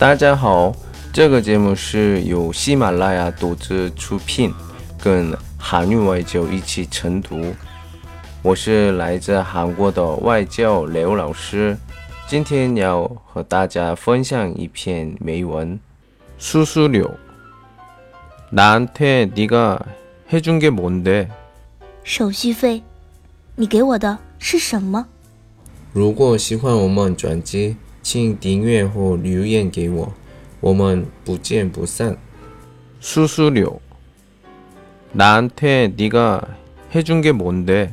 大家好，这个节目是由喜马拉雅独自出品，跟韩语外教一起晨读。我是来自韩国的外教刘老师，今天要和大家分享一篇美文。수수료나한테네가해준게뭔데手续费，你给我的是什么？如果喜欢我们专辑， 请订阅或留言给我，我们不见不散。수수료나한테네가해준게뭔데